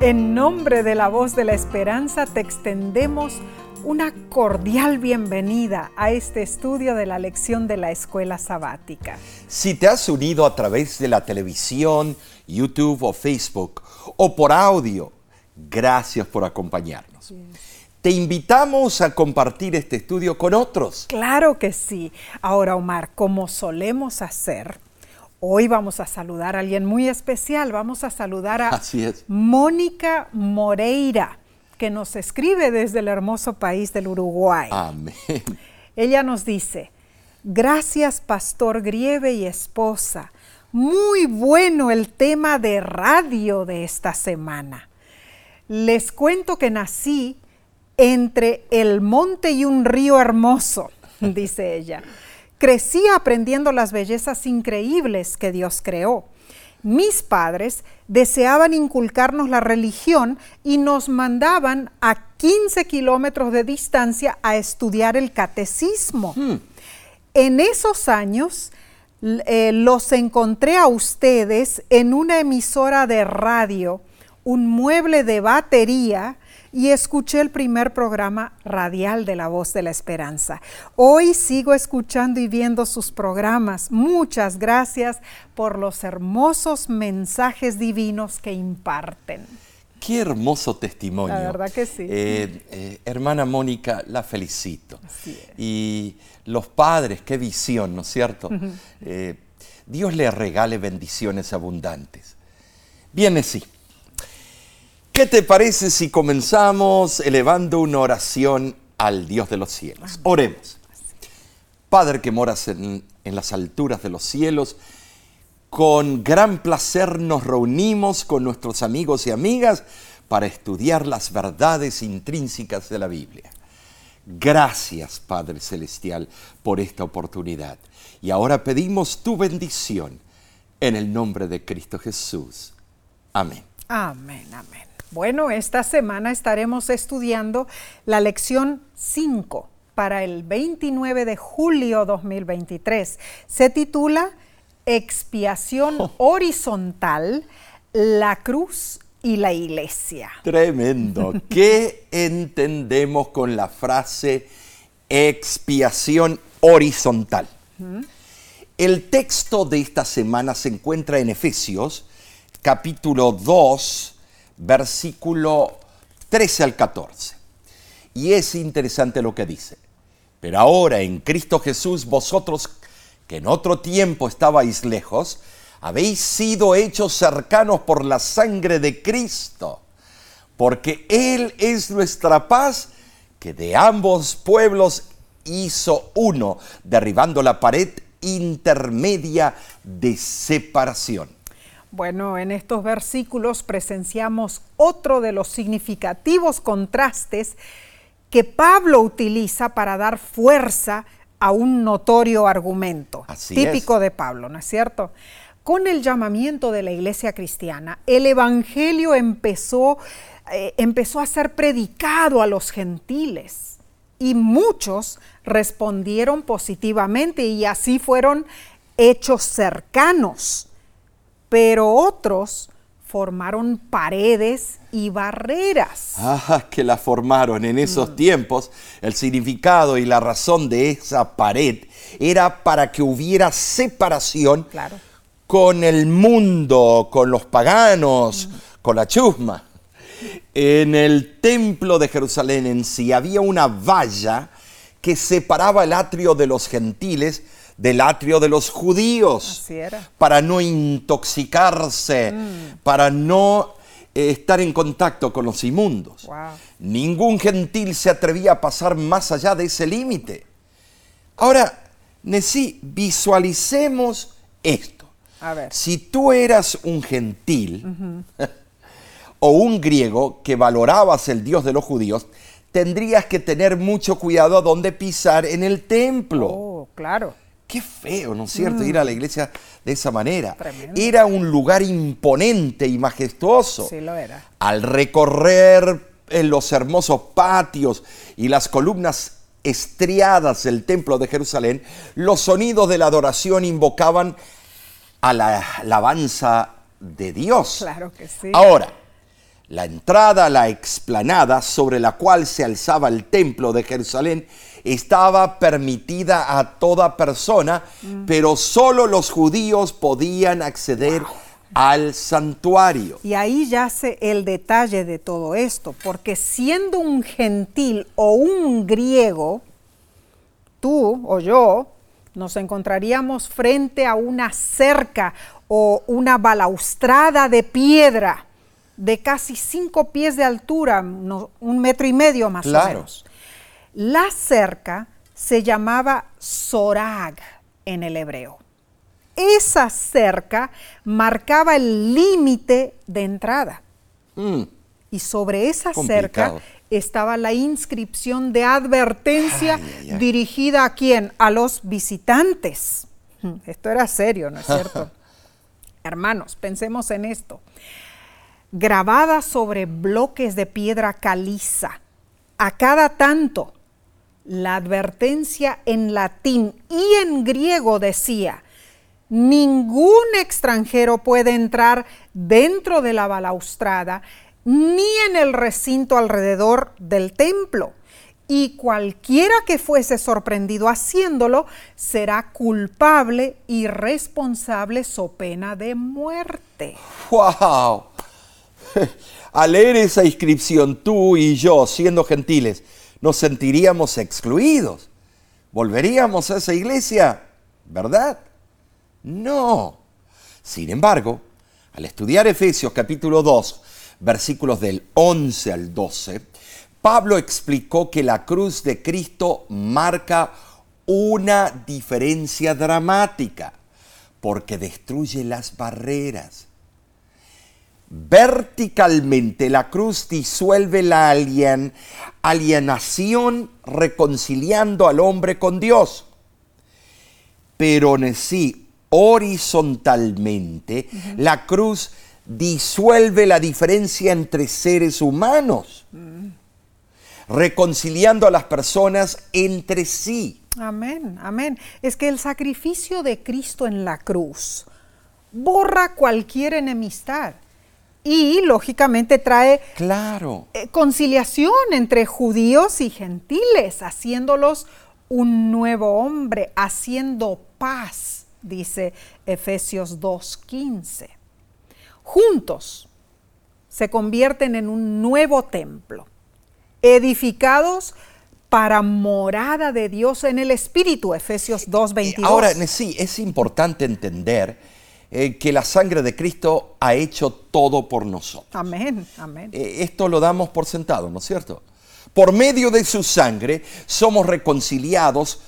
En nombre de la voz de la esperanza te extendemos una cordial bienvenida a este estudio de la lección de la escuela sabática. Si te has unido a través de la televisión, YouTube o Facebook o por audio, gracias por acompañarnos. Te invitamos a compartir este estudio con otros. Claro que sí. Ahora, Omar, como solemos hacer, Hoy vamos a saludar a alguien muy especial. Vamos a saludar a Mónica Moreira, que nos escribe desde el hermoso país del Uruguay. Amén. Ella nos dice, gracias Pastor Grieve y esposa. Muy bueno el tema de radio de esta semana. Les cuento que nací entre el monte y un río hermoso, dice ella. Crecí aprendiendo las bellezas increíbles que Dios creó. Mis padres deseaban inculcarnos la religión y nos mandaban a 15 kilómetros de distancia a estudiar el catecismo. Hmm. En esos años eh, los encontré a ustedes en una emisora de radio, un mueble de batería, y escuché el primer programa radial de La Voz de la Esperanza. Hoy sigo escuchando y viendo sus programas. Muchas gracias por los hermosos mensajes divinos que imparten. Qué hermoso testimonio. La verdad que sí. Eh, eh, hermana Mónica, la felicito. Y los padres, qué visión, ¿no es cierto? Eh, Dios le regale bendiciones abundantes. Viene sí. ¿Qué te parece si comenzamos elevando una oración al Dios de los cielos? Oremos. Padre que moras en, las alturas de los cielos, con gran placer nos reunimos con nuestros amigos y amigas para estudiar las verdades intrínsecas de la Biblia. Gracias, Padre Celestial, por esta oportunidad. Y ahora pedimos tu bendición en el nombre de Cristo Jesús. Amén. Amén, amén. Bueno, esta semana estaremos estudiando la lección 5 para el 29 de julio 2023. Se titula Expiación oh. horizontal, la cruz y la iglesia. Tremendo. ¿Qué entendemos con la frase expiación horizontal? El texto de esta semana se encuentra en Efesios capítulo 2, versículo 13 al 14. Y es interesante lo que dice. Pero ahora en Cristo Jesús vosotros que en otro tiempo estabais lejos, habéis sido hechos cercanos por la sangre de Cristo, porque Él es nuestra paz, que de ambos pueblos hizo uno, derribando la pared intermedia de separación. Bueno, en estos versículos presenciamos otro de los significativos contrastes que Pablo utiliza para dar fuerza a un notorio argumento, típico de Pablo, ¿no es cierto? Con el llamamiento de la iglesia cristiana, el Evangelio empezó, eh, empezó a ser predicado a los gentiles y muchos respondieron positivamente y así fueron hechos cercanos pero otros formaron paredes y barreras. Ah, que la formaron en esos mm. tiempos. El significado y la razón de esa pared era para que hubiera separación con el mundo, con los paganos, mm. con la chusma. En el templo de Jerusalén en sí había una valla que separaba el atrio de los gentiles del atrio de los judíos, para no intoxicarse, mm. para no eh, estar en contacto con los inmundos. Ningún gentil se atrevía a pasar más allá de ese límite. Ahora, Nesí, visualicemos esto. Si tú eras un gentil o un griego que valorabas el Dios de los judíos, tendrías que tener mucho cuidado a dónde pisar en el templo. Oh, claro. Qué feo, ¿no es cierto? Ir a la mm. iglesia de esa manera. Era un lugar imponente y majestuoso. Sí, lo era. Al recorrer en los hermosos patios y las columnas estriadas del templo de Jerusalén, los sonidos de la adoración invocaban a la alabanza de Dios. Claro que sí. Ahora, La entrada a la explanada sobre la cual se alzaba el templo de Jerusalén estaba permitida a toda persona, mm. pero solo los judíos podían acceder al santuario. Y ahí yace el detalle de todo esto, porque siendo un gentil o un griego, tú o yo nos encontraríamos frente a una cerca o una balaustrada de piedra de casi cinco pies de altura, un metro y medio más o menos. La cerca se llamaba Sorag en el hebreo. Esa cerca marcaba el límite de entrada. Mm. Y sobre esa cerca estaba la inscripción de advertencia dirigida a quién? A los visitantes. Hmm, esto era serio, ¿no es cierto? Hermanos, pensemos en esto. Grabada sobre bloques de piedra caliza, a cada tanto, la advertencia en latín y en griego decía, ningún extranjero puede entrar dentro de la balaustrada ni en el recinto alrededor del templo. Y cualquiera que fuese sorprendido haciéndolo será culpable y responsable so pena de muerte. ¡Wow! Al leer esa inscripción, tú y yo, siendo gentiles, nos sentiríamos excluidos. ¿Volveríamos a esa iglesia? ¿Verdad? No. Sin embargo, al estudiar Efesios capítulo 2, versículos del 11 al 12, Pablo explicó que la cruz de Cristo marca una diferencia dramática porque destruye las barreras. Verticalmente la cruz disuelve la alienación reconciliando al hombre con Dios. Pero en sí, horizontalmente, la cruz disuelve la diferencia entre seres humanos, reconciliando a las personas entre sí. Amén, amén. Es que el sacrificio de Cristo en la cruz borra cualquier enemistad y lógicamente trae claro. Eh, conciliación entre judíos y gentiles, haciéndolos un nuevo hombre, haciendo paz, dice Efesios 2.15 juntos se convierten en un nuevo templo, edificados para morada de Dios en el Espíritu, Efesios 2.22. Ahora, sí, es importante entender eh, que la sangre de Cristo ha hecho todo por nosotros. Amén, amén. Eh, esto lo damos por sentado, ¿no es cierto? Por medio de su sangre somos reconciliados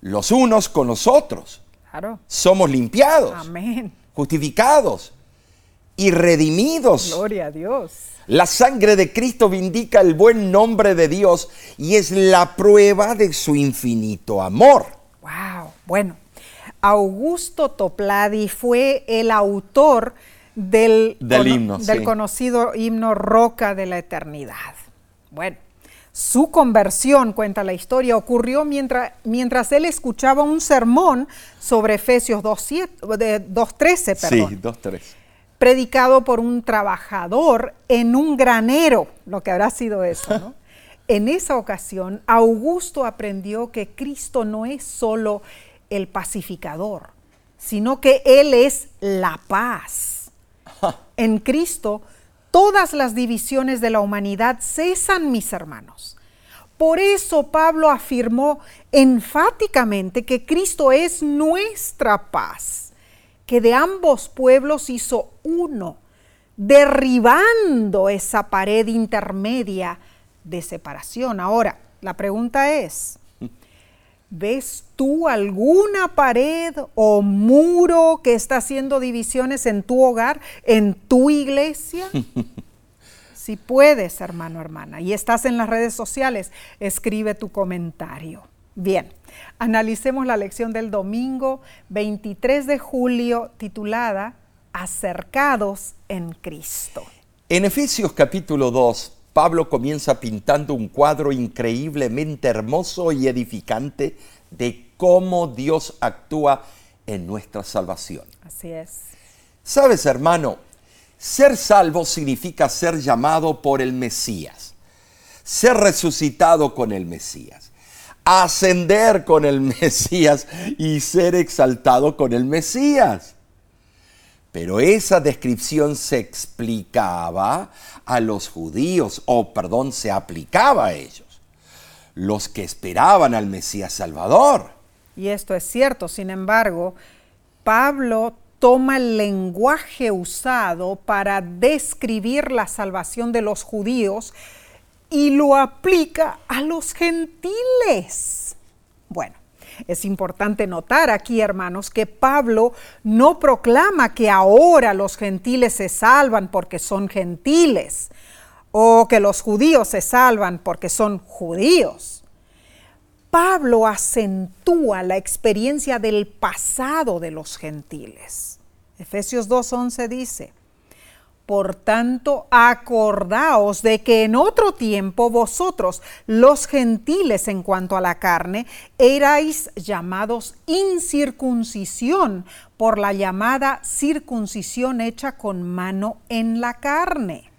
los unos con los otros. Claro. Somos limpiados. Amén. Justificados y redimidos. Gloria a Dios. La sangre de Cristo vindica el buen nombre de Dios y es la prueba de su infinito amor. Wow, bueno. Augusto Topladi fue el autor del, del conocido himno Roca de la Eternidad. Bueno, su conversión, cuenta la historia, ocurrió mientras, mientras él escuchaba un sermón sobre Efesios 2.13. Sí, 2.13 predicado por un trabajador en un granero, lo que habrá sido eso, ¿no? En esa ocasión, Augusto aprendió que Cristo no es solo el pacificador, sino que Él es la paz. En Cristo, todas las divisiones de la humanidad cesan, mis hermanos. Por eso Pablo afirmó enfáticamente que Cristo es nuestra paz que de ambos pueblos hizo uno, derribando esa pared intermedia de separación. Ahora, la pregunta es, ¿ves tú alguna pared o muro que está haciendo divisiones en tu hogar, en tu iglesia? Si puedes, hermano, hermana, y estás en las redes sociales, escribe tu comentario. Bien, analicemos la lección del domingo 23 de julio titulada Acercados en Cristo. En Efesios capítulo 2, Pablo comienza pintando un cuadro increíblemente hermoso y edificante de cómo Dios actúa en nuestra salvación. Así es. Sabes, hermano, Ser salvo significa ser llamado por el Mesías, ser resucitado con el Mesías, ascender con el Mesías y ser exaltado con el Mesías. Pero esa descripción se explicaba a los judíos, o perdón, se aplicaba a ellos, los que esperaban al Mesías Salvador. Y esto es cierto, sin embargo, Pablo toma el lenguaje usado para describir la salvación de los judíos y lo aplica a los gentiles. Bueno, es importante notar aquí, hermanos, que Pablo no proclama que ahora los gentiles se salvan porque son gentiles o que los judíos se salvan porque son judíos. Pablo acentúa la experiencia del pasado de los gentiles. Efesios 2.11 dice, por tanto, acordaos de que en otro tiempo vosotros, los gentiles en cuanto a la carne, erais llamados incircuncisión por la llamada circuncisión hecha con mano en la carne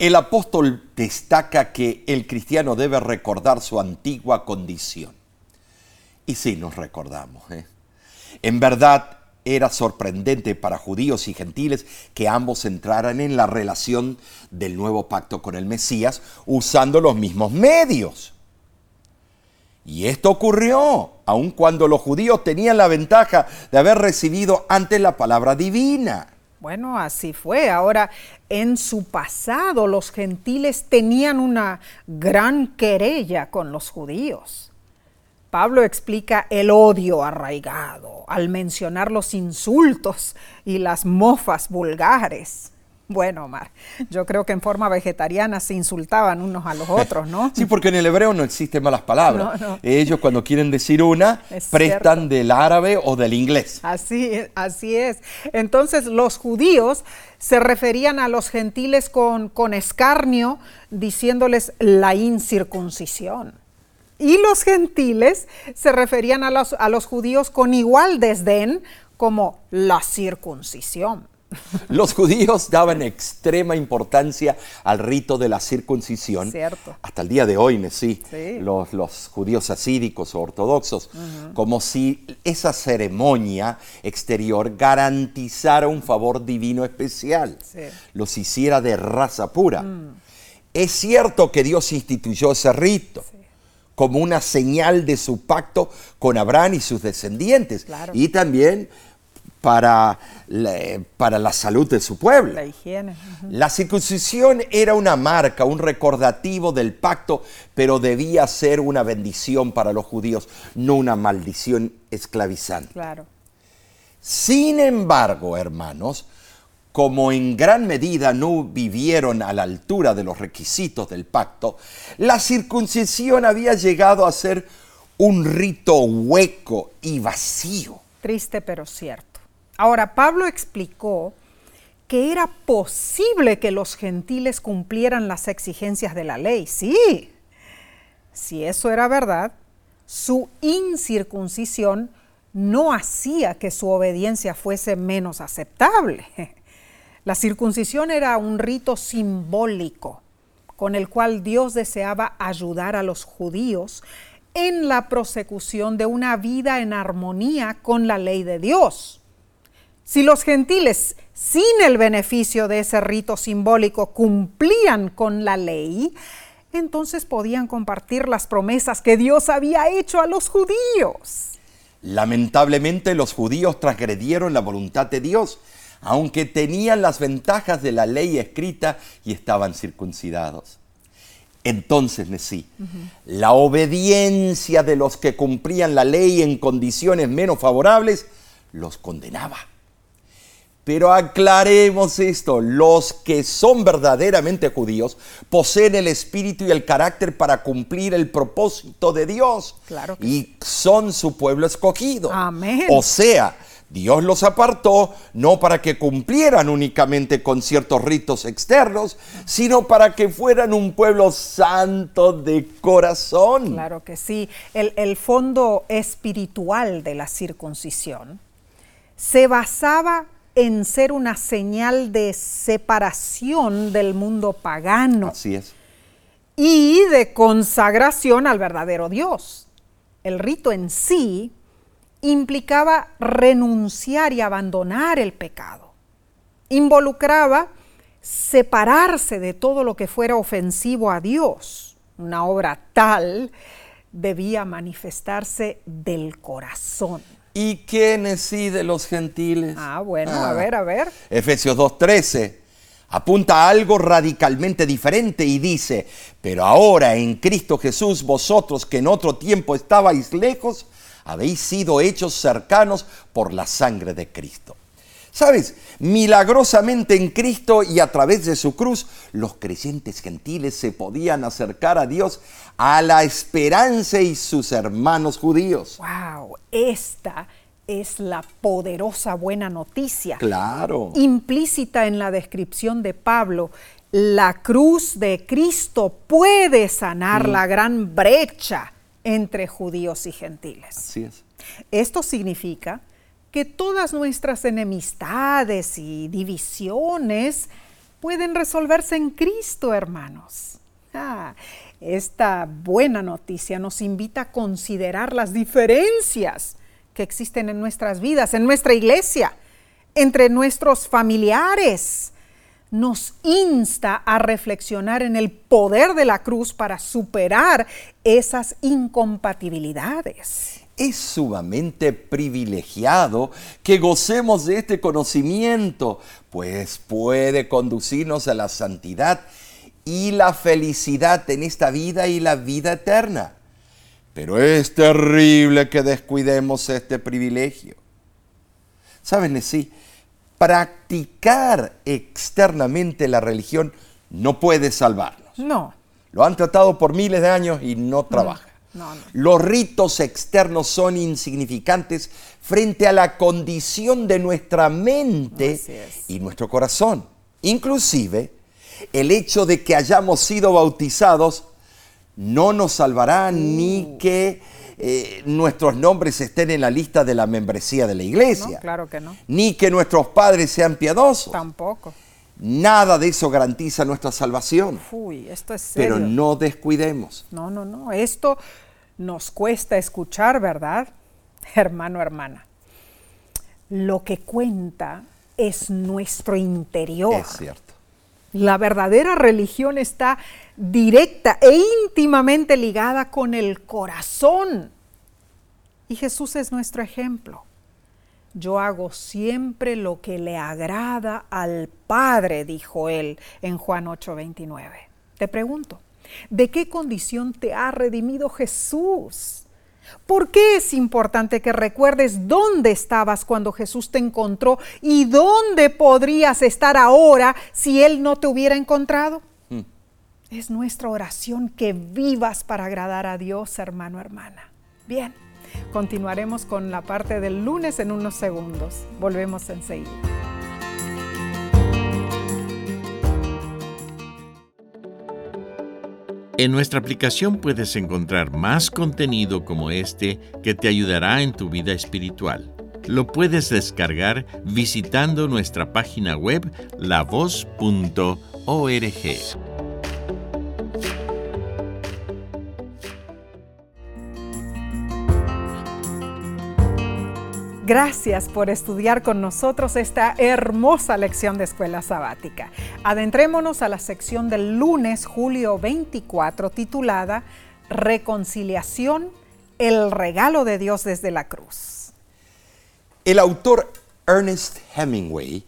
el apóstol destaca que el cristiano debe recordar su antigua condición. Y sí, nos recordamos. ¿eh? En verdad, era sorprendente para judíos y gentiles que ambos entraran en la relación del nuevo pacto con el Mesías usando los mismos medios. Y esto ocurrió aun cuando los judíos tenían la ventaja de haber recibido antes la palabra divina. Bueno, así fue. Ahora, en su pasado los gentiles tenían una gran querella con los judíos. Pablo explica el odio arraigado al mencionar los insultos y las mofas vulgares. Bueno, Omar, yo creo que en forma vegetariana se insultaban unos a los otros, ¿no? Sí, porque en el hebreo no existen malas palabras. Ellos cuando quieren decir una, prestan del árabe o del inglés. Así, así es. Entonces los judíos se referían a los gentiles con, con escarnio, diciéndoles la incircuncisión. Y los gentiles se referían a los, a los judíos con igual desdén como la circuncisión. Los judíos daban extrema importancia al rito de la circuncisión. Cierto. Hasta el día de hoy, sí, Los, judíos asídicos o ortodoxos, como si esa ceremonia exterior garantizara un favor divino especial, los hiciera de raza pura. Mm. Es cierto que Dios instituyó ese rito. Como una señal de su pacto con Abraham y sus descendientes. Y también para la, para la salud de su pueblo. La higiene. La circuncisión era una marca, un recordativo del pacto, pero debía ser una bendición para los judíos, no una maldición esclavizante. Claro. Sin embargo, hermanos, como en gran medida no vivieron a la altura de los requisitos del pacto, la circuncisión había llegado a ser un rito hueco y vacío. Triste pero cierto. Ahora, Pablo explicó que era posible que los gentiles cumplieran las exigencias de la ley. Sí, si eso era verdad, su incircuncisión no hacía que su obediencia fuese menos aceptable. La circuncisión era un rito simbólico con el cual Dios deseaba ayudar a los judíos en la prosecución de una vida en armonía con la ley de Dios. Si los gentiles, sin el beneficio de ese rito simbólico, cumplían con la ley, entonces podían compartir las promesas que Dios había hecho a los judíos. Lamentablemente los judíos transgredieron la voluntad de Dios, aunque tenían las ventajas de la ley escrita y estaban circuncidados. Entonces, Nesí, la obediencia de los que cumplían la ley en condiciones menos favorables los condenaba. Pero aclaremos esto, los que son verdaderamente judíos poseen el espíritu y el carácter para cumplir el propósito de Dios. Claro y son su pueblo escogido. Amén. O sea, Dios los apartó no para que cumplieran únicamente con ciertos ritos externos, sino para que fueran un pueblo santo de corazón. Claro que sí. El, el fondo espiritual de la circuncisión se basaba en ser una señal de separación del mundo pagano. Así es. Y de consagración al verdadero Dios. El rito en sí implicaba renunciar y abandonar el pecado. Involucraba separarse de todo lo que fuera ofensivo a Dios. Una obra tal debía manifestarse del corazón. ¿Y sí de los gentiles? Ah, bueno, a ver, a ver. Efesios 2.13 apunta a algo radicalmente diferente y dice, pero ahora en Cristo Jesús vosotros que en otro tiempo estabais lejos, habéis sido hechos cercanos por la sangre de Cristo. Sabes, milagrosamente en Cristo y a través de su cruz, los creyentes gentiles se podían acercar a Dios a la esperanza y sus hermanos judíos. ¡Wow! Esta es la poderosa buena noticia. Claro. Implícita en la descripción de Pablo, la cruz de Cristo puede sanar mm. la gran brecha entre judíos y gentiles. Así es. Esto significa que todas nuestras enemistades y divisiones pueden resolverse en Cristo, hermanos. Ah, esta buena noticia nos invita a considerar las diferencias que existen en nuestras vidas, en nuestra iglesia, entre nuestros familiares. Nos insta a reflexionar en el poder de la cruz para superar esas incompatibilidades es sumamente privilegiado que gocemos de este conocimiento, pues puede conducirnos a la santidad y la felicidad en esta vida y la vida eterna. Pero es terrible que descuidemos este privilegio. ¿Saben? Sí, practicar externamente la religión no puede salvarnos. No. Lo han tratado por miles de años y no trabaja. Los ritos externos son insignificantes frente a la condición de nuestra mente y nuestro corazón. Inclusive, el hecho de que hayamos sido bautizados no nos salvará ni uh. que eh, nuestros nombres estén en la lista de la membresía de la iglesia. claro que no. Ni que nuestros padres sean piadosos. Tampoco. Nada de eso garantiza nuestra salvación. Uy, esto es serio. Pero no descuidemos. No, no, no. Esto nos cuesta escuchar, ¿verdad? Hermano, hermana. Lo que cuenta es nuestro interior. Es cierto. La verdadera religión está directa e íntimamente ligada con el corazón. Y Jesús es nuestro ejemplo. Yo hago siempre lo que le agrada al Padre, dijo él en Juan 8:29. Te pregunto, ¿De qué condición te ha redimido Jesús? ¿Por qué es importante que recuerdes dónde estabas cuando Jesús te encontró y dónde podrías estar ahora si Él no te hubiera encontrado? Es nuestra oración que vivas para agradar a Dios, hermano, hermana. Bien, continuaremos con la parte del lunes en unos segundos. Volvemos enseguida. En nuestra aplicación puedes encontrar más contenido como este que te ayudará en tu vida espiritual. Lo puedes descargar visitando nuestra página web lavoz.org. Gracias por estudiar con nosotros esta hermosa lección de escuela sabática. Adentrémonos a la sección del lunes, julio 24, titulada Reconciliación, el regalo de Dios desde la cruz. El autor Ernest Hemingway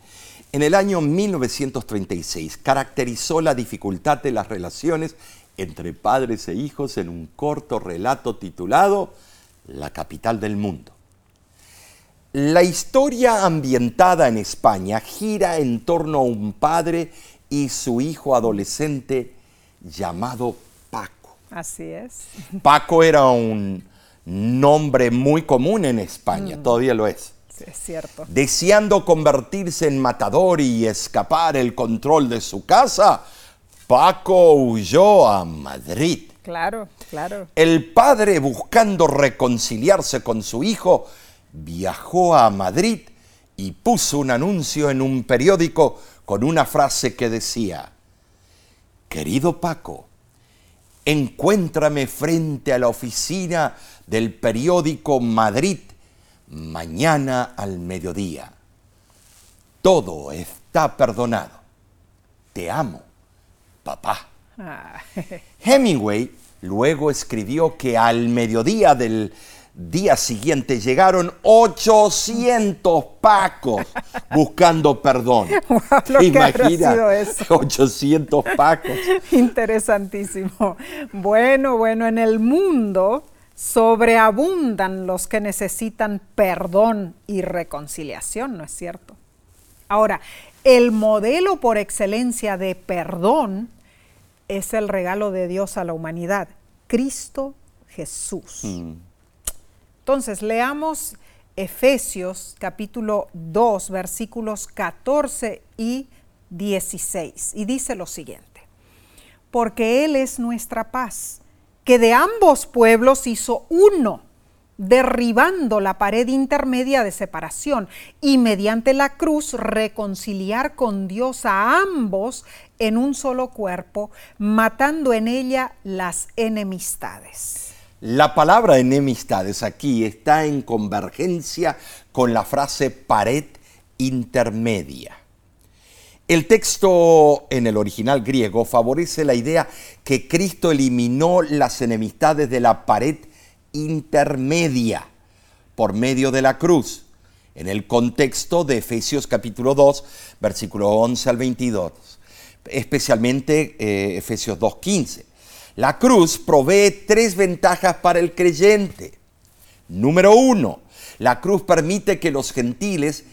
en el año 1936 caracterizó la dificultad de las relaciones entre padres e hijos en un corto relato titulado La capital del mundo. La historia ambientada en España gira en torno a un padre y su hijo adolescente llamado Paco. Así es. Paco era un nombre muy común en España, mm. todavía lo es. Sí, es cierto. Deseando convertirse en matador y escapar el control de su casa, Paco huyó a Madrid. Claro, claro. El padre, buscando reconciliarse con su hijo, viajó a Madrid y puso un anuncio en un periódico con una frase que decía, Querido Paco, encuéntrame frente a la oficina del periódico Madrid mañana al mediodía. Todo está perdonado. Te amo, papá. Ah. Hemingway luego escribió que al mediodía del día siguiente llegaron 800 pacos buscando perdón. Wow, eso? 800 pacos. Interesantísimo. Bueno, bueno, en el mundo sobreabundan los que necesitan perdón y reconciliación, ¿no es cierto? Ahora, el modelo por excelencia de perdón es el regalo de Dios a la humanidad, Cristo Jesús. Mm. Entonces, leamos Efesios capítulo 2, versículos 14 y 16. Y dice lo siguiente, porque Él es nuestra paz, que de ambos pueblos hizo uno, derribando la pared intermedia de separación y mediante la cruz reconciliar con Dios a ambos en un solo cuerpo, matando en ella las enemistades. La palabra enemistades aquí está en convergencia con la frase pared intermedia. El texto en el original griego favorece la idea que Cristo eliminó las enemistades de la pared intermedia por medio de la cruz, en el contexto de Efesios capítulo 2, versículo 11 al 22, especialmente eh, Efesios 2.15. La cruz provee tres ventajas para el creyente. Número uno, la cruz permite que los gentiles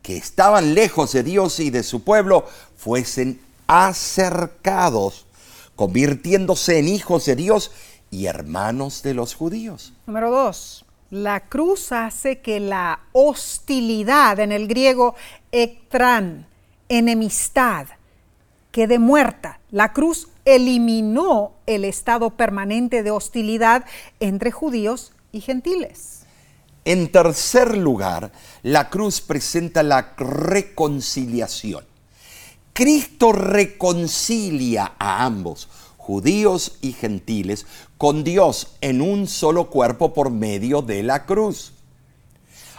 que estaban lejos de Dios y de su pueblo fuesen acercados, convirtiéndose en hijos de Dios y hermanos de los judíos. Número dos, la cruz hace que la hostilidad, en el griego ektran, enemistad, quede muerta. La cruz eliminó el estado permanente de hostilidad entre judíos y gentiles. En tercer lugar, la cruz presenta la reconciliación. Cristo reconcilia a ambos, judíos y gentiles, con Dios en un solo cuerpo por medio de la cruz.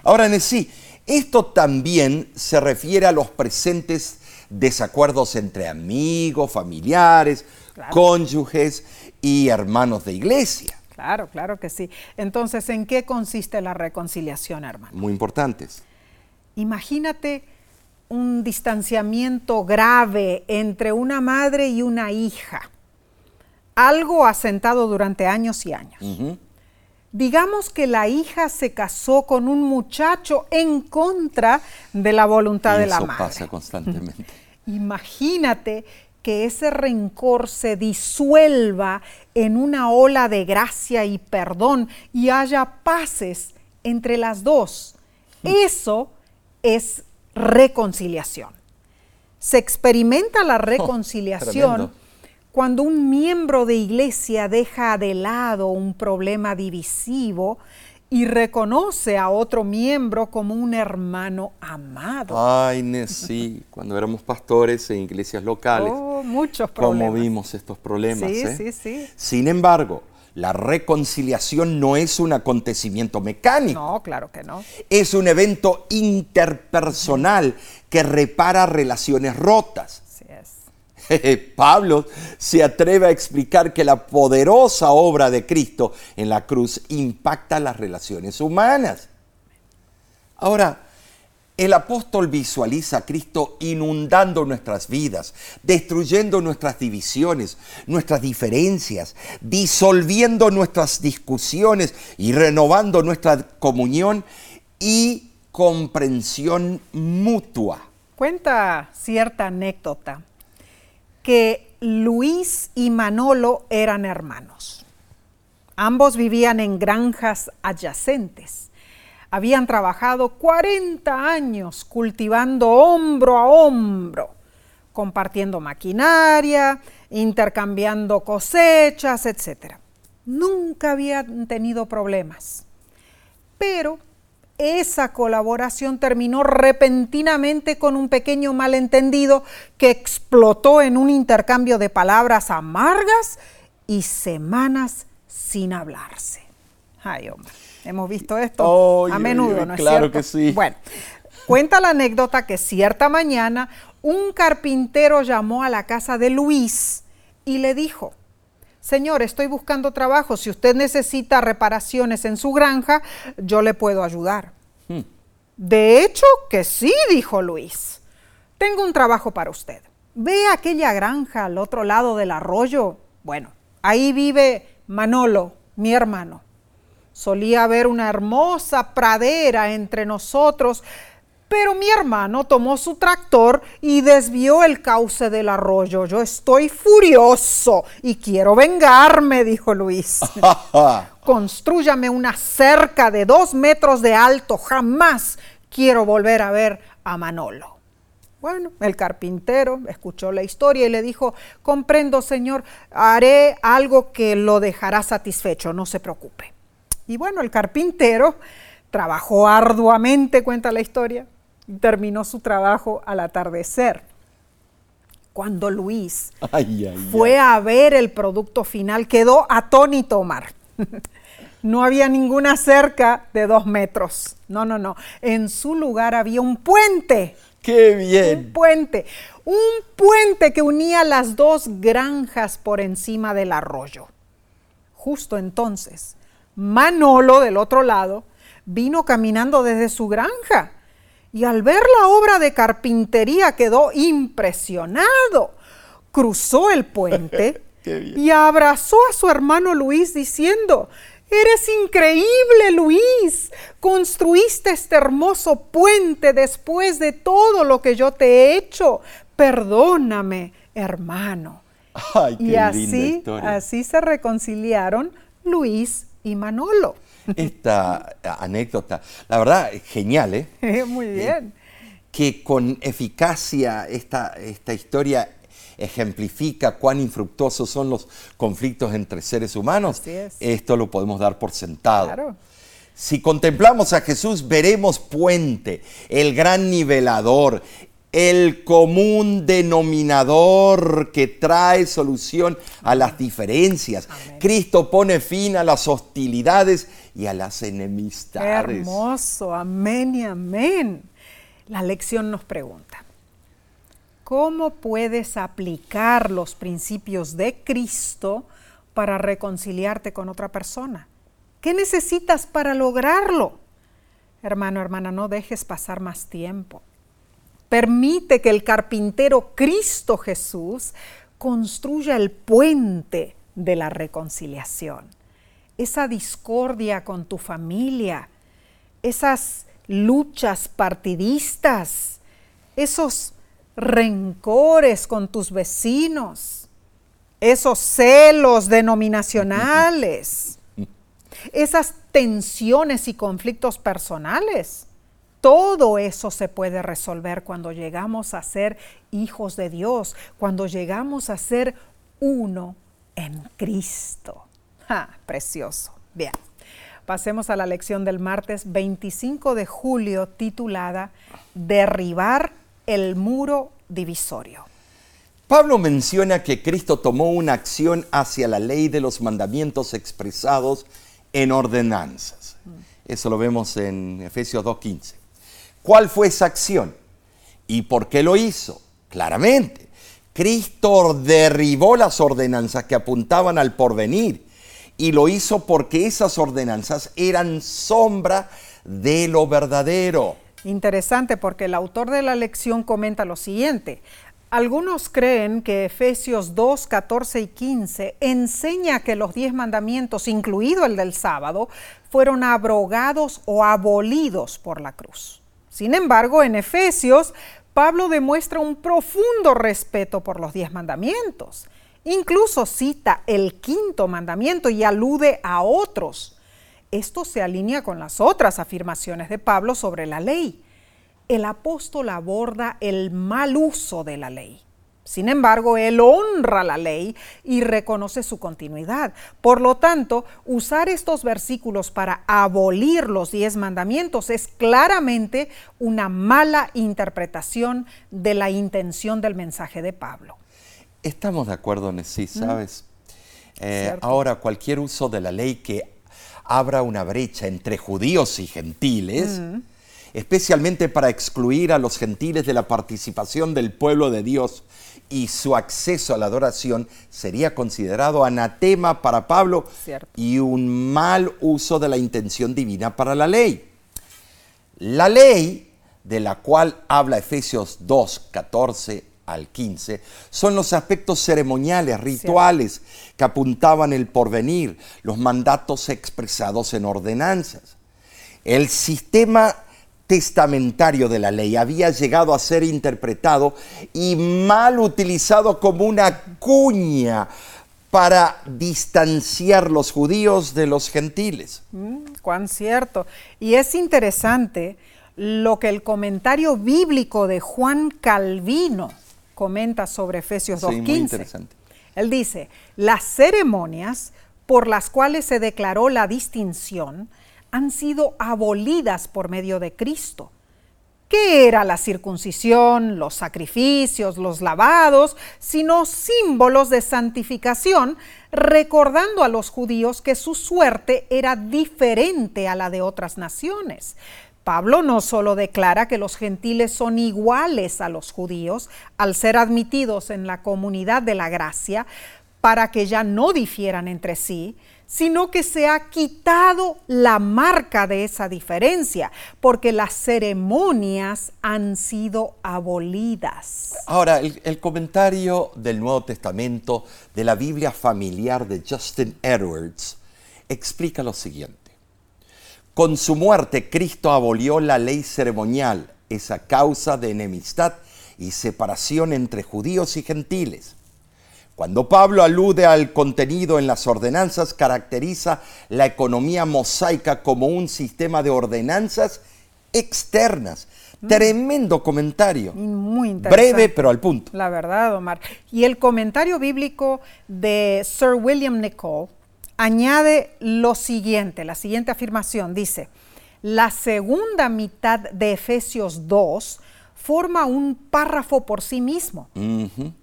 Ahora, en sí, esto también se refiere a los presentes desacuerdos entre amigos, familiares, cónyuges y hermanos de iglesia. Claro, claro que sí. Entonces, ¿en qué consiste la reconciliación, hermano? Muy importantes. Imagínate un distanciamiento grave entre una madre y una hija. Algo asentado durante años y años. Digamos que la hija se casó con un muchacho en contra de la voluntad de la madre. Eso pasa constantemente. Imagínate que ese rencor se disuelva en una ola de gracia y perdón y haya paces entre las dos. Eso es reconciliación. Se experimenta la oh, reconciliación cuando un miembro de iglesia deja de lado un problema divisivo y reconoce a otro miembro como un hermano amado. Ay, sí, cuando éramos pastores en iglesias locales. Oh, muchos problemas. Cómo vimos estos problemas. Sí, ¿eh? sí, sí. Sin embargo, la reconciliación no es un acontecimiento mecánico. No, claro que no. Es un evento interpersonal que repara relaciones rotas. Pablo se atreve a explicar que la poderosa obra de Cristo en la cruz impacta las relaciones humanas. Ahora, el apóstol visualiza a Cristo inundando nuestras vidas, destruyendo nuestras divisiones, nuestras diferencias, disolviendo nuestras discusiones y renovando nuestra comunión y comprensión mutua. Cuenta cierta anécdota que Luis y Manolo eran hermanos. Ambos vivían en granjas adyacentes. Habían trabajado 40 años cultivando hombro a hombro, compartiendo maquinaria, intercambiando cosechas, etc. Nunca habían tenido problemas. Pero esa colaboración terminó repentinamente con un pequeño malentendido que explotó en un intercambio de palabras amargas y semanas sin hablarse. Ay, hombre, hemos visto esto a menudo, ¿no es claro que sí. Bueno, cuenta la anécdota que cierta mañana un carpintero llamó a la casa de Luis y le dijo, Señor, estoy buscando trabajo. Si usted necesita reparaciones en su granja, yo le puedo ayudar. Hmm. De hecho, que sí, dijo Luis. Tengo un trabajo para usted. Ve aquella granja al otro lado del arroyo. Bueno, ahí vive Manolo, mi hermano. Solía haber una hermosa pradera entre nosotros pero mi hermano tomó su tractor y desvió el cauce del arroyo. Yo estoy furioso y quiero vengarme, dijo Luis. Constrúyame una cerca de dos metros de alto. Jamás quiero volver a ver a Manolo. Bueno, el carpintero escuchó la historia y le dijo, comprendo, señor, haré algo que lo dejará satisfecho, no se preocupe. Y bueno, el carpintero trabajó arduamente, cuenta la historia, terminó su trabajo al atardecer. Cuando Luis fue a ver el producto final, quedó atónito Omar. no había ninguna cerca de dos metros. No, no, no. En su lugar había un puente. ¡Qué bien! Un puente. Un puente que unía las dos granjas por encima del arroyo. Justo entonces, Manolo del otro lado vino caminando desde su granja y al ver la obra de carpintería quedó impresionado. Cruzó el puente y abrazó a su hermano Luis diciendo, Eres increíble, Luis. Construiste este hermoso puente después de todo lo que yo te he hecho. Perdóname, hermano. y así, así se reconciliaron Luis y Manolo esta anécdota. La verdad, genial, ¿eh? Muy eh, bien. que con eficacia esta, esta historia ejemplifica cuán infructuosos son los conflictos entre seres humanos. Esto lo podemos dar por sentado. Si contemplamos a Jesús, veremos puente, el gran nivelador, el común denominador que trae solución a las diferencias. Cristo pone fin a las hostilidades y a las enemistades. hermoso, amén y amén. La lección nos pregunta, ¿cómo puedes aplicar los principios de Cristo para reconciliarte con otra persona? ¿Qué necesitas para lograrlo? Hermano, hermana, no dejes pasar más tiempo. Permite que el carpintero Cristo Jesús construya el puente de la reconciliación esa discordia con tu familia, esas luchas partidistas, esos rencores con tus vecinos, esos celos denominacionales, esas tensiones y conflictos personales. Todo eso se puede resolver cuando llegamos a ser hijos de Dios, cuando llegamos a ser uno en Cristo precioso. Bien, pasemos a la lección del martes 25 de julio titulada Derribar el muro divisorio. Pablo menciona que Cristo tomó una acción hacia la ley de los mandamientos expresados en ordenanzas. Eso lo vemos en Efesios 2.15. ¿Cuál fue esa acción? ¿Y por qué lo hizo? Claramente, Cristo derribó las ordenanzas que apuntaban al porvenir y lo hizo porque esas ordenanzas eran sombra de lo verdadero. Interesante porque el autor de la lección comenta lo siguiente. Algunos creen que Efesios 2, 14 y 15 enseña que los diez mandamientos, incluido el del sábado, fueron abrogados o abolidos por la cruz. Sin embargo, en Efesios, Pablo demuestra un profundo respeto por los diez mandamientos. Incluso cita el quinto mandamiento y alude a otros. Esto se alinea con las otras afirmaciones de Pablo sobre la ley. El apóstol aborda el mal uso de la ley. Sin embargo, él honra la ley y reconoce su continuidad. Por lo tanto, usar estos versículos para abolir los diez mandamientos es claramente una mala interpretación de la intención del mensaje de Pablo. Estamos de acuerdo, Nessie, ¿sabes? Eh, ahora, cualquier uso de la ley que abra una brecha entre judíos y gentiles, especialmente para excluir a los gentiles de la participación del pueblo de Dios y su acceso a la adoración sería considerado anatema para Pablo y un mal uso de la intención divina para la ley. La ley de la cual habla Efesios 2, 14 al 15 son los aspectos ceremoniales, rituales que apuntaban el porvenir, los mandatos expresados en ordenanzas. El sistema testamentario de la ley había llegado a ser interpretado y mal utilizado como una cuña para distanciar los judíos de los gentiles. Mm, cuán cierto. Y es interesante lo que el comentario bíblico de Juan Calvino comenta sobre Efesios 2.15. Él dice, las ceremonias por las cuales se declaró la distinción han sido abolidas por medio de Cristo. ¿Qué era la circuncisión, los sacrificios, los lavados, sino símbolos de santificación, recordando a los judíos que su suerte era diferente a la de otras naciones? Pablo no solo declara que los gentiles son iguales a los judíos al ser admitidos en la comunidad de la gracia, para que ya no difieran entre sí, sino que se ha quitado la marca de esa diferencia, porque las ceremonias han sido abolidas. Ahora, el, comentario del Nuevo Testamento de la Biblia familiar de Justin Edwards explica lo siguiente. Con su muerte, Cristo abolió la ley ceremonial, esa causa de enemistad y separación entre judíos y gentiles cuando Pablo alude al contenido en las ordenanzas, caracteriza la economía mosaica como un sistema de ordenanzas externas. Mm. Tremendo comentario. Muy interesante. Breve, pero al punto. La verdad, Omar. Y el comentario bíblico de Sir William Nicole añade lo siguiente, la siguiente afirmación. Dice, la segunda mitad de Efesios 2 forma un párrafo por sí mismo.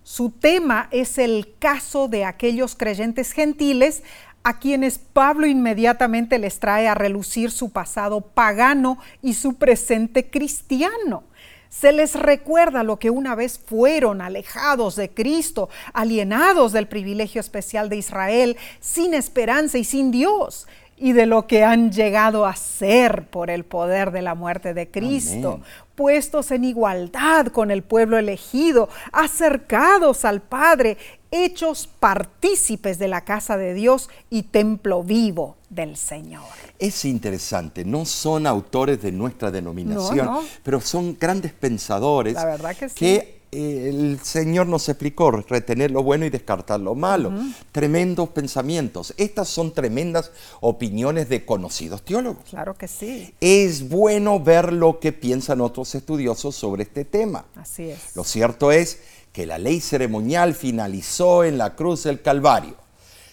Su tema es el caso de aquellos creyentes gentiles a quienes Pablo inmediatamente les trae a relucir su pasado pagano y su presente cristiano. Se les recuerda lo que una vez fueron alejados de Cristo, alienados del privilegio especial de Israel, sin esperanza y sin Dios y de lo que han llegado a ser por el poder de la muerte de Cristo, puestos en igualdad con el pueblo elegido, acercados al Padre, hechos partícipes de la casa de Dios y templo vivo del Señor. Es interesante, no son autores de nuestra denominación, pero son grandes pensadores la verdad que, sí. que el Señor nos explicó retener lo bueno y descartar lo malo. Tremendos pensamientos. Estas son tremendas opiniones de conocidos teólogos. Claro que sí. Es bueno ver lo que piensan otros estudiosos sobre este tema. Así es. Lo cierto es que la ley ceremonial finalizó en la cruz del Calvario.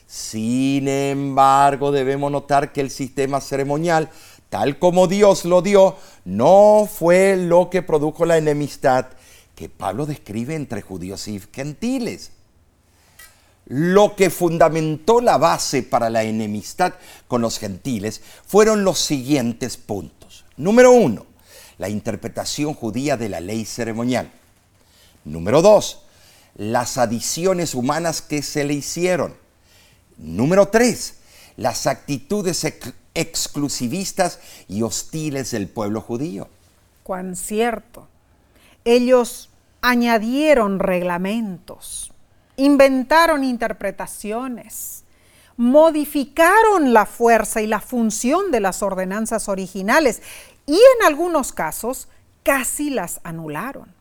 Sin embargo, debemos notar que el sistema ceremonial, tal como Dios lo dio, no fue lo que produjo la enemistad que Pablo describe entre judíos y gentiles. Lo que fundamentó la base para la enemistad con los gentiles fueron los siguientes puntos. Número uno, la interpretación judía de la ley ceremonial. Número dos, las adiciones humanas que se le hicieron. Número tres, las actitudes exclusivistas y hostiles del pueblo judío. Cuán cierto ellos añadieron reglamentos, inventaron interpretaciones, modificaron la fuerza y la función de las ordenanzas originales y en algunos casos casi las anularon.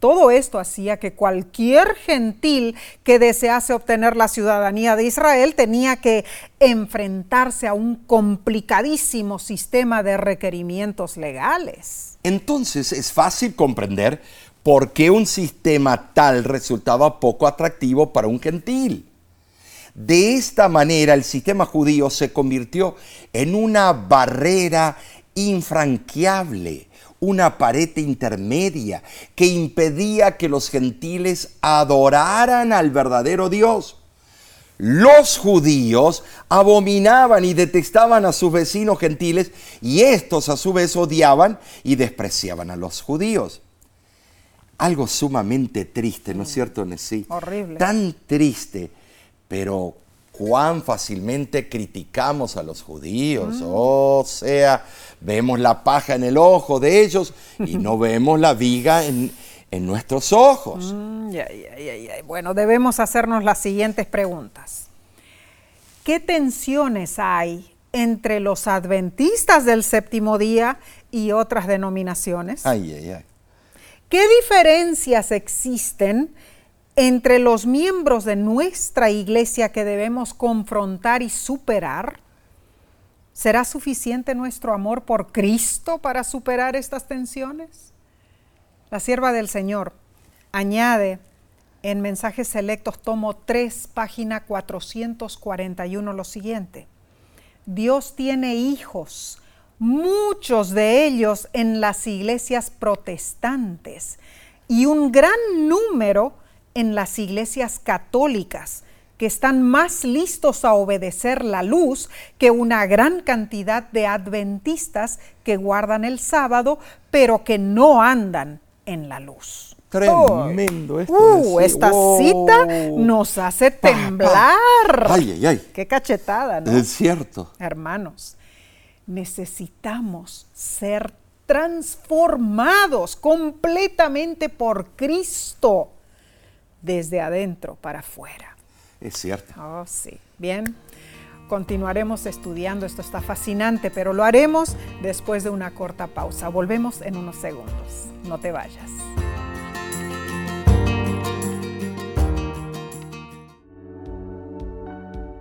Todo esto hacía que cualquier gentil que desease obtener la ciudadanía de Israel tenía que enfrentarse a un complicadísimo sistema de requerimientos legales. Entonces es fácil comprender porque un sistema tal resultaba poco atractivo para un gentil. De esta manera el sistema judío se convirtió en una barrera infranqueable, una pared intermedia que impedía que los gentiles adoraran al verdadero Dios. Los judíos abominaban y detestaban a sus vecinos gentiles y estos a su vez odiaban y despreciaban a los judíos. Algo sumamente triste, ¿no es cierto, Nesí? Horrible. Tan triste, pero cuán fácilmente criticamos a los judíos. Mm. O sea, vemos la paja en el ojo de ellos y no vemos la viga en, en nuestros ojos. Mm. Bueno, debemos hacernos las siguientes preguntas. ¿Qué tensiones hay entre los adventistas del séptimo día y otras denominaciones? Ay, ay, ay. ¿Qué diferencias existen entre los miembros de nuestra iglesia que debemos confrontar y superar? ¿Será suficiente nuestro amor por Cristo para superar estas tensiones? La sierva del Señor añade en Mensajes Selectos, tomo 3, página 441, lo siguiente. Dios tiene hijos, muchos de ellos en las iglesias protestantes y un gran número en las iglesias católicas que están más listos a obedecer la luz que una gran cantidad de adventistas que guardan el sábado, pero que no andan en la luz. Tremendo esto. Uh, esta Wow. cita nos hace Pa, pa. temblar. Ay, ay, ay. Qué cachetada, ¿no? Es cierto. Hermanos, necesitamos ser transformados completamente por Cristo desde adentro para afuera. Es cierto. Oh, sí. Bien. Continuaremos estudiando, esto está fascinante, pero lo haremos después de una corta pausa. Volvemos en unos segundos. No te vayas.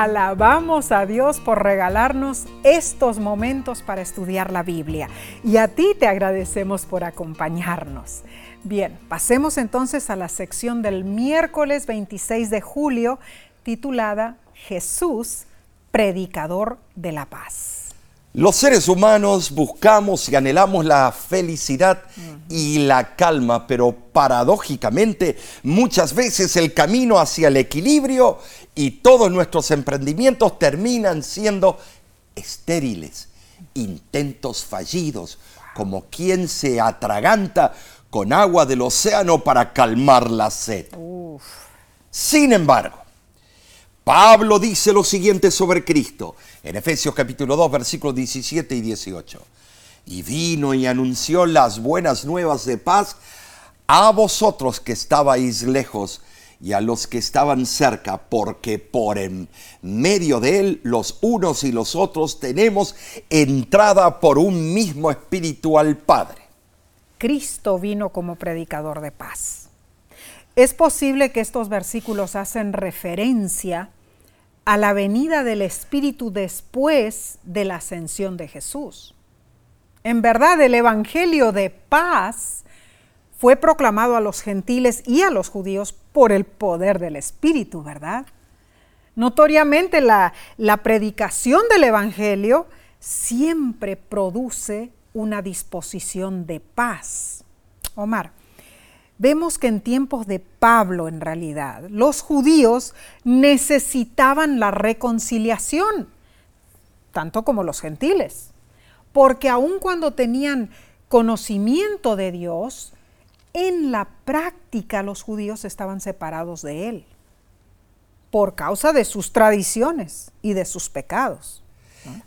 Alabamos a Dios por regalarnos estos momentos para estudiar la Biblia y a ti te agradecemos por acompañarnos. Bien, pasemos entonces a la sección del miércoles 26 de julio titulada Jesús, predicador de la paz. Los seres humanos buscamos y anhelamos la felicidad y la calma, pero paradójicamente muchas veces el camino hacia el equilibrio y todos nuestros emprendimientos terminan siendo estériles, intentos fallidos, como quien se atraganta con agua del océano para calmar la sed. Sin embargo, Pablo dice lo siguiente sobre Cristo en Efesios capítulo 2 versículos 17 y 18. Y vino y anunció las buenas nuevas de paz a vosotros que estabais lejos y a los que estaban cerca, porque por en medio de él los unos y los otros tenemos entrada por un mismo espíritu al Padre. Cristo vino como predicador de paz. Es posible que estos versículos hacen referencia a la venida del Espíritu después de la ascensión de Jesús. En verdad, el Evangelio de paz fue proclamado a los gentiles y a los judíos por el poder del Espíritu, ¿verdad? Notoriamente la, la predicación del Evangelio siempre produce una disposición de paz. Omar, vemos que en tiempos de Pablo en realidad los judíos necesitaban la reconciliación, tanto como los gentiles, porque aun cuando tenían conocimiento de Dios, en la práctica los judíos estaban separados de Él por causa de sus tradiciones y de sus pecados.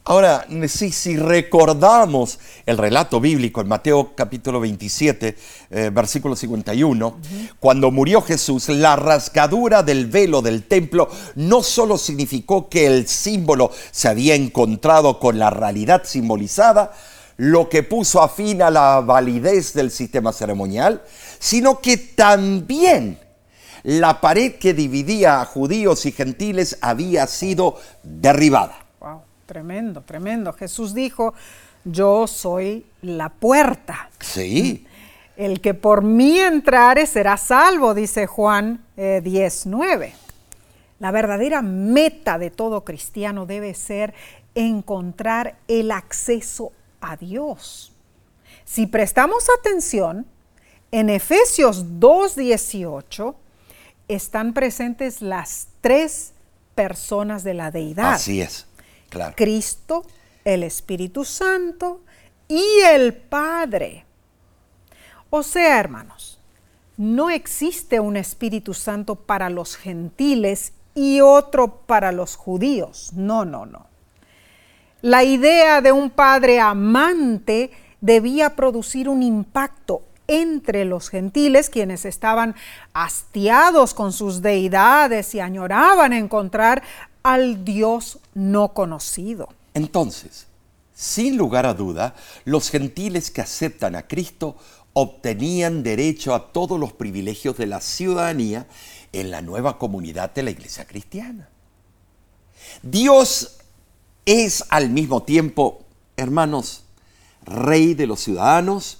Ahora, si, si, recordamos el relato bíblico en Mateo capítulo 27, eh, versículo 51, cuando murió Jesús, la rasgadura del velo del templo no solo significó que el símbolo se había encontrado con la realidad simbolizada, lo que puso a fin a la validez del sistema ceremonial, sino que también la pared que dividía a judíos y gentiles había sido derribada. Tremendo, tremendo. Jesús dijo, yo soy la puerta. Sí. El que por mí entrare será salvo, dice Juan eh, 10.9. La verdadera meta de todo cristiano debe ser encontrar el acceso a Dios. Si prestamos atención, en Efesios 2.18 están presentes las tres personas de la deidad. Así es, Cristo, el Espíritu Santo y el Padre. O sea, hermanos, no existe un Espíritu Santo para los gentiles y otro para los judíos. No, no, no. La idea de un padre amante debía producir un impacto entre los gentiles, quienes estaban hastiados con sus deidades y añoraban encontrar al Dios no conocido. Entonces, sin lugar a duda, los gentiles que aceptan a Cristo obtenían derecho a todos los privilegios de la ciudadanía en la nueva comunidad de la iglesia cristiana. Dios es al mismo tiempo, hermanos, rey de los ciudadanos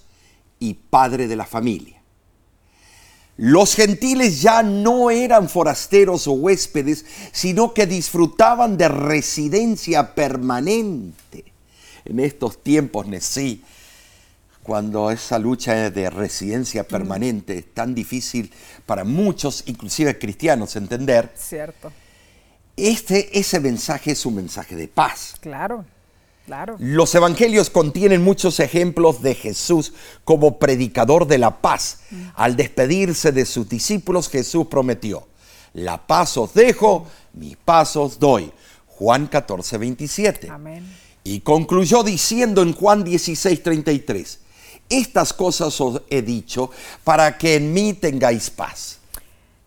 y padre de la familia. Los gentiles ya no eran forasteros o huéspedes, sino que disfrutaban de residencia permanente. En estos tiempos, Nesí, cuando esa lucha de residencia permanente es tan difícil para muchos, inclusive cristianos, entender. Cierto. Este, ese mensaje es un mensaje de paz. Claro. Claro. Los evangelios contienen muchos ejemplos de Jesús como predicador de la paz. Al despedirse de sus discípulos, Jesús prometió, la paz os dejo, mi paz os doy. Juan 14, 27. Amén. Y concluyó diciendo en Juan 16, 33, estas cosas os he dicho para que en mí tengáis paz.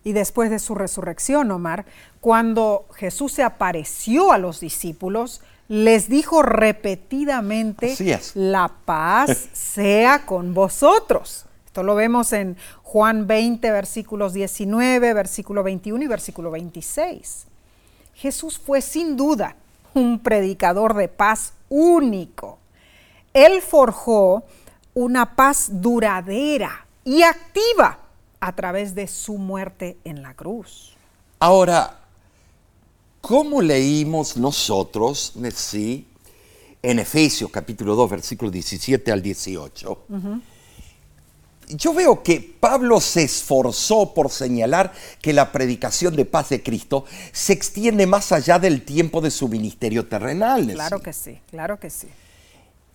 Y después de su resurrección, Omar, cuando Jesús se apareció a los discípulos, les dijo repetidamente, la paz sea con vosotros. Esto lo vemos en Juan 20, versículos 19, versículo 21 y versículo 26. Jesús fue sin duda un predicador de paz único. Él forjó una paz duradera y activa a través de su muerte en la cruz. Ahora, ¿Cómo leímos nosotros, sí, en Efesios capítulo 2, versículo 17 al 18? Yo veo que Pablo se esforzó por señalar que la predicación de paz de Cristo se extiende más allá del tiempo de su ministerio terrenal. Claro que sí, claro que sí.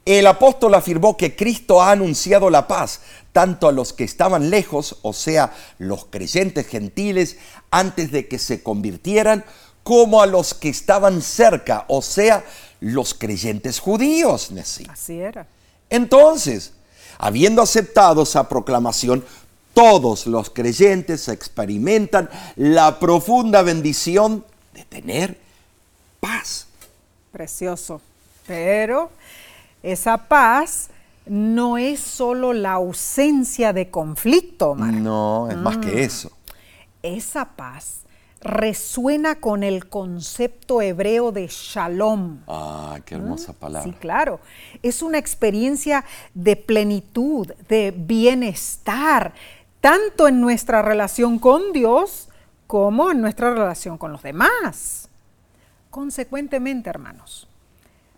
El apóstol afirmó que Cristo ha anunciado la paz tanto a los que estaban lejos, o sea, los creyentes gentiles, antes de que se convirtieran, como a los que estaban cerca, o sea, los creyentes judíos. Así era. Entonces, habiendo aceptado esa proclamación, todos los creyentes experimentan la profunda bendición de tener paz. Precioso. Pero esa paz no es solo la ausencia de conflicto, No, es más que mm. eso. Esa paz resuena con el concepto hebreo de shalom. Ah, qué hermosa palabra. Sí, claro. Es una experiencia de plenitud, de bienestar, tanto en nuestra relación con Dios como en nuestra relación con los demás. Consecuentemente, hermanos,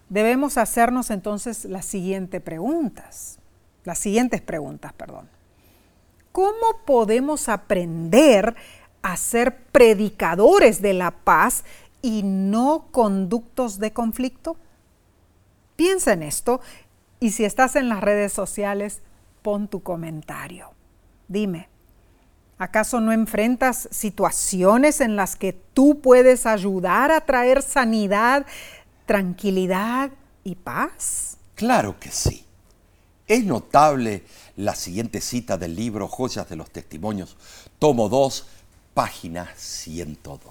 debemos hacernos entonces las siguientes preguntas. Las siguientes preguntas, perdón. ¿Cómo podemos aprender a ser predicadores de la paz y no conductos de conflicto? Piensa en esto y si estás en las redes sociales, pon tu comentario. Dime, ¿acaso no enfrentas situaciones en las que tú puedes ayudar a traer sanidad tranquilidad y paz? Claro que sí. Es notable la siguiente cita del libro Joyas de los Testimonios, tomo 2, página 102.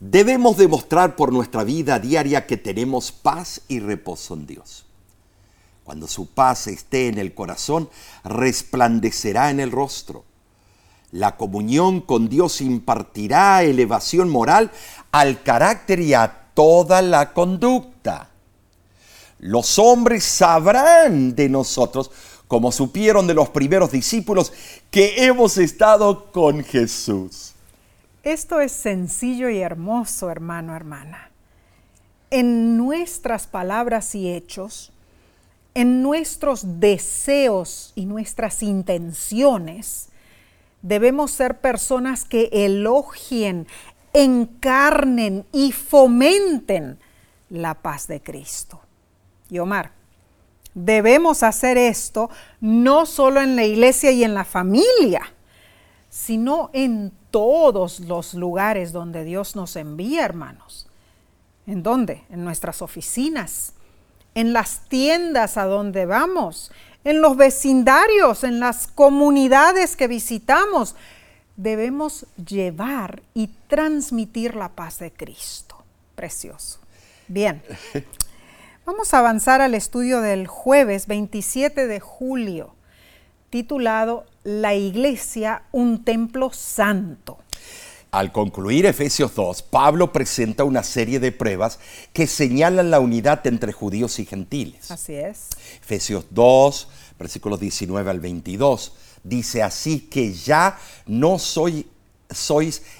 Debemos demostrar por nuestra vida diaria que tenemos paz y reposo en Dios. Cuando su paz esté en el corazón, resplandecerá en el rostro. La comunión con Dios impartirá elevación moral al carácter y a toda la conducta. Los hombres sabrán de nosotros, como supieron de los primeros discípulos, que hemos estado con Jesús. Esto es sencillo y hermoso, hermano, hermana. En nuestras palabras y hechos, en nuestros deseos y nuestras intenciones, debemos ser personas que elogien, encarnen y fomenten la paz de Cristo. Y Omar, debemos hacer esto no solo en la iglesia y en la familia, sino en todos los lugares donde Dios nos envía, hermanos. ¿En dónde? En nuestras oficinas, en las tiendas a donde vamos, en los vecindarios, en las comunidades que visitamos. Debemos llevar y transmitir la paz de Cristo. Precioso. Bien, vamos a avanzar al estudio del jueves 27 de julio, titulado La Iglesia, un templo santo. Al concluir Efesios 2, Pablo presenta una serie de pruebas que señalan la unidad entre judíos y gentiles. Así es. Efesios 2, versículos 19 al 22, dice así que ya no soy sois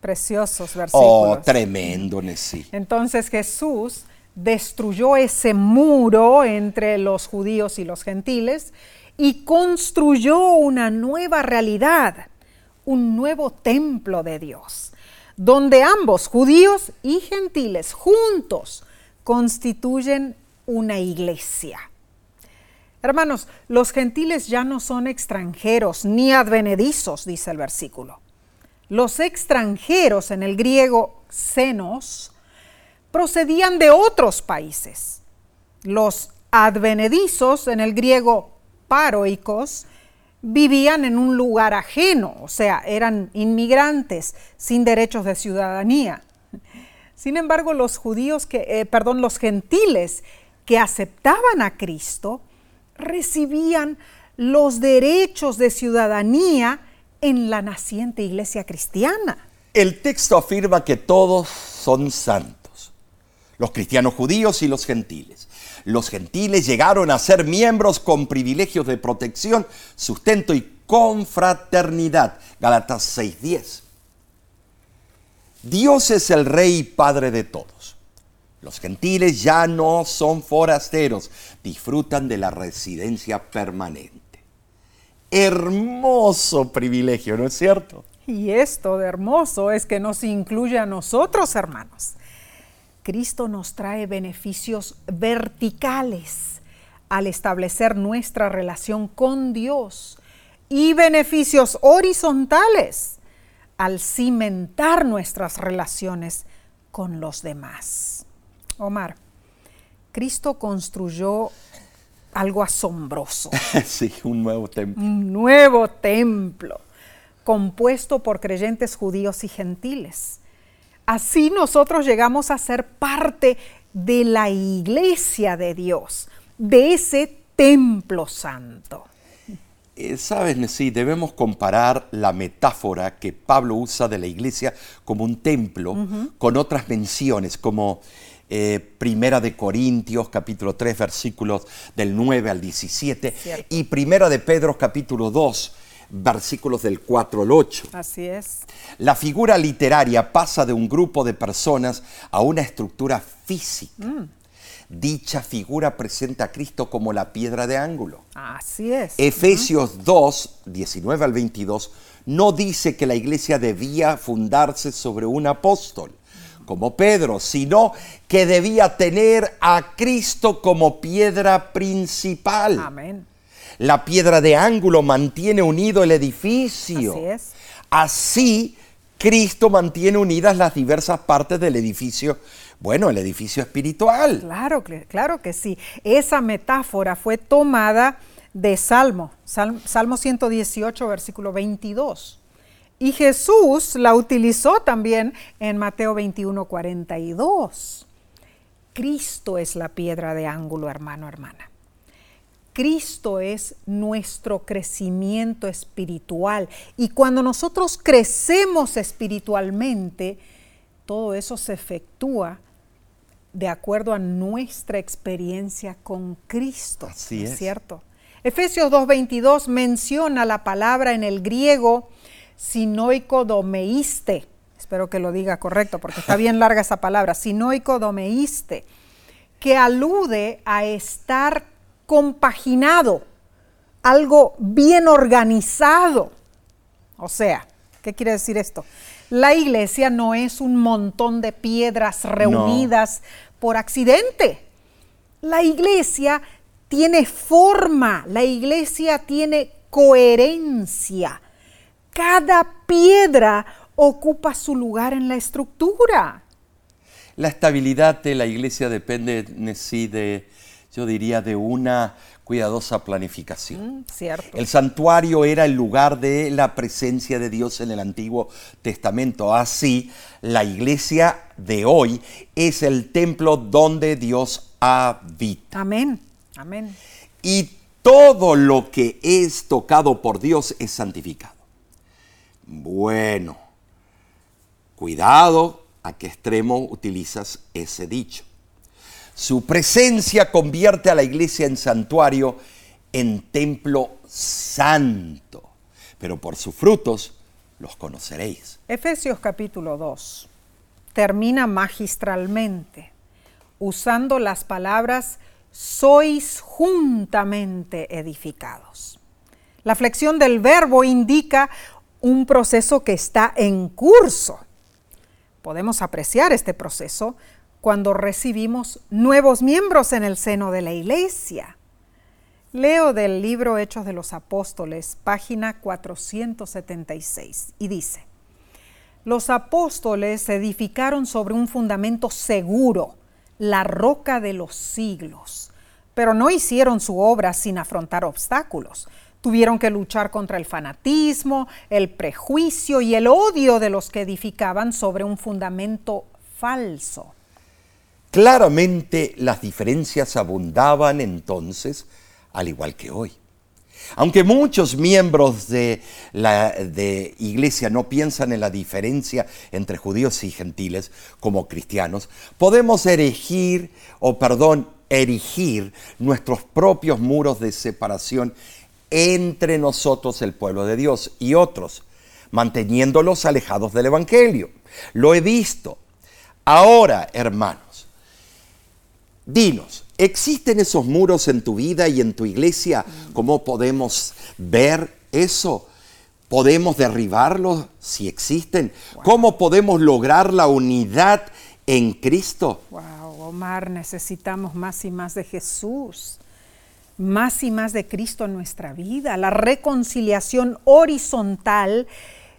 Preciosos versículos. Oh, tremendo, sí. Entonces Jesús destruyó ese muro entre los judíos y los gentiles y construyó una nueva realidad, un nuevo templo de Dios, donde ambos, judíos y gentiles, juntos constituyen una iglesia. Hermanos, los gentiles ya no son extranjeros ni advenedizos, dice el versículo. Los extranjeros en el griego xenos procedían de otros países. Los advenedizos en el griego paroicos vivían en un lugar ajeno, o sea, eran inmigrantes sin derechos de ciudadanía. Sin embargo, los judíos que, eh, perdón, los gentiles que aceptaban a Cristo, recibían los derechos de ciudadanía en la naciente iglesia cristiana. El texto afirma que todos son santos, los cristianos judíos y los gentiles. Los gentiles llegaron a ser miembros con privilegios de protección, sustento y confraternidad. Galatas 6:10. Dios es el rey y padre de todos. Los gentiles ya no son forasteros, disfrutan de la residencia permanente. Hermoso privilegio, ¿no es cierto? Y esto de hermoso es que nos incluye a nosotros, hermanos. Cristo nos trae beneficios verticales al establecer nuestra relación con Dios y beneficios horizontales al cimentar nuestras relaciones con los demás. Omar, Cristo construyó algo asombroso. sí, un nuevo templo. Un nuevo templo, compuesto por creyentes judíos y gentiles. Así nosotros llegamos a ser parte de la iglesia de Dios, de ese templo santo. Eh, Sabes, sí, debemos comparar la metáfora que Pablo usa de la iglesia como un templo con otras menciones, como eh, Primera de Corintios, capítulo 3, versículos del 9 al 17, y Primera de Pedro, capítulo 2, versículos del 4 al 8. Así es. La figura literaria pasa de un grupo de personas a una estructura física. Dicha figura presenta a Cristo como la piedra de ángulo. Así es. Efesios 2, 19 al 22, no dice que la iglesia debía fundarse sobre un apóstol, como Pedro, sino que debía tener a Cristo como piedra principal. Amén. La piedra de ángulo mantiene unido el edificio. Así es. Así, Cristo mantiene unidas las diversas partes del edificio, bueno, el edificio espiritual. Claro, cl- claro que sí. Esa metáfora fue tomada de Salmo, Sal- Salmo 118, versículo 22. Y Jesús la utilizó también en Mateo 21, 42. Cristo es la piedra de ángulo, hermano, hermana. Cristo es nuestro crecimiento espiritual. Y cuando nosotros crecemos espiritualmente, todo eso se efectúa de acuerdo a nuestra experiencia con Cristo. Así ¿no es. cierto? Efesios 2.22 menciona la palabra en el griego sinoicodomeiste. Espero que lo diga correcto porque está bien larga esa palabra, sinoicodomeiste, que alude a estar compaginado, algo bien organizado. O sea, ¿qué quiere decir esto? La iglesia no es un montón de piedras reunidas por accidente. La iglesia tiene forma, la iglesia tiene coherencia. Cada piedra ocupa su lugar en la estructura. La estabilidad de la iglesia depende en sí de, yo diría, de una cuidadosa planificación. Mm, Cierto. El santuario era el lugar de la presencia de Dios en el Antiguo Testamento. Así, la iglesia de hoy es el templo donde Dios habita. Amén. Amén. Y todo lo que es tocado por Dios es santificado. Bueno, cuidado a qué extremo utilizas ese dicho. Su presencia convierte a la iglesia en santuario, en templo santo. Pero por sus frutos los conoceréis. Efesios capítulo 2 termina magistralmente usando las palabras sois juntamente edificados. La flexión del verbo indica un proceso que está en curso. Podemos apreciar este proceso cuando recibimos nuevos miembros en el seno de la iglesia. Leo del libro Hechos de los Apóstoles, página 476, y dice, los apóstoles se edificaron sobre un fundamento seguro, la roca de los siglos, pero no hicieron su obra sin afrontar obstáculos. Tuvieron que luchar contra el fanatismo, el prejuicio y el odio de los que edificaban sobre un fundamento falso. Claramente las diferencias abundaban entonces, al igual que hoy. Aunque muchos miembros de la de iglesia no piensan en la diferencia entre judíos y gentiles como cristianos, podemos erigir, o perdón, erigir nuestros propios muros de separación entre nosotros, el pueblo de Dios, y otros, manteniéndolos alejados del Evangelio. Lo he visto. Ahora, hermanos, dinos, ¿existen esos muros en tu vida y en tu iglesia? ¿Cómo podemos ver eso? ¿Podemos derribarlos si existen? ¿Cómo podemos lograr la unidad en Cristo? Wow, Omar, necesitamos más y más de Jesús, más y más de Cristo en nuestra vida. La reconciliación horizontal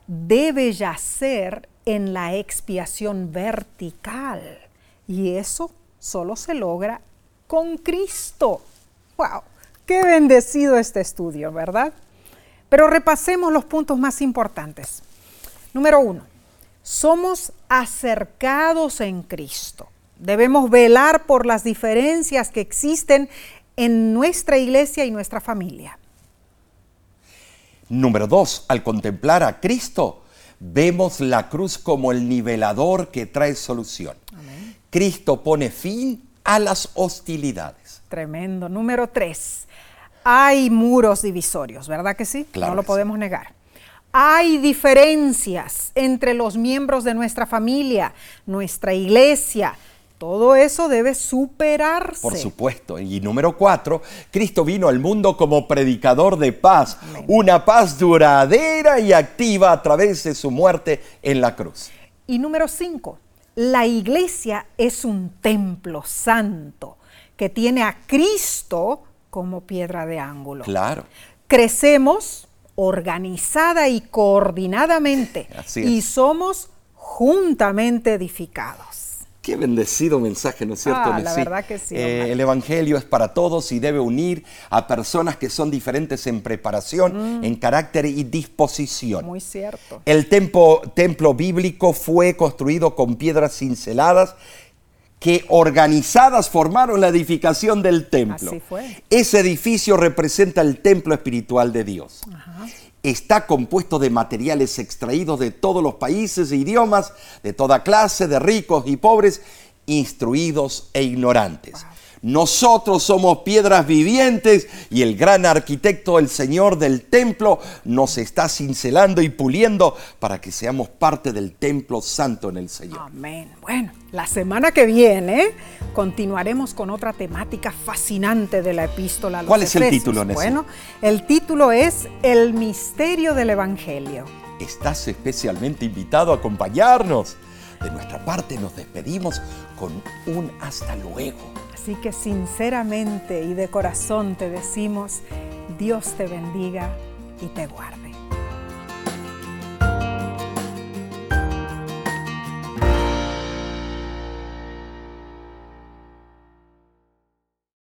debe yacer en la expiación vertical. Y eso solo se logra con Cristo. ¡Wow! Qué bendecido este estudio, ¿verdad? Pero repasemos los puntos más importantes. Número uno, somos acercados en Cristo. Debemos velar por las diferencias que existen en nuestra iglesia y nuestra familia. Número dos, al contemplar a Cristo, vemos la cruz como el nivelador que trae solución. Cristo pone fin a las hostilidades. Tremendo. Número tres, Hay muros divisorios, ¿verdad que sí? Claro no lo sí. podemos negar. Hay diferencias entre los miembros de nuestra familia, nuestra iglesia. Todo eso debe superarse. Por supuesto. Y número cuatro, Cristo vino al mundo como predicador de paz, una paz duradera y activa a través de su muerte en la cruz. Y número cinco, la iglesia es un templo santo que tiene a Cristo como piedra de ángulo. Claro. Crecemos organizada y coordinadamente Así y somos juntamente edificados. Qué bendecido mensaje, ¿no es cierto? Ah, la verdad que sí, Eh, el Evangelio es para todos y debe unir a personas que son diferentes en preparación, en carácter y disposición. Mm. Muy cierto. El templo, templo bíblico fue construido con piedras cinceladas que organizadas formaron la edificación del templo. Así fue. Ese edificio representa el templo espiritual de Dios. Está compuesto de materiales extraídos de todos los países e idiomas, de toda clase, de ricos y pobres, instruidos e ignorantes. Nosotros somos piedras vivientes y el gran arquitecto, el Señor del templo, nos está cincelando y puliendo para que seamos parte del templo santo en el Señor. Amén. Bueno, la semana que viene continuaremos con otra temática fascinante de la epístola. a los ¿Cuál es el título, Nessie? Bueno, el título es El misterio del Evangelio. Estás especialmente invitado a acompañarnos. De nuestra parte nos despedimos con un hasta luego. Así que sinceramente y de corazón te decimos, Dios te bendiga y te guarde.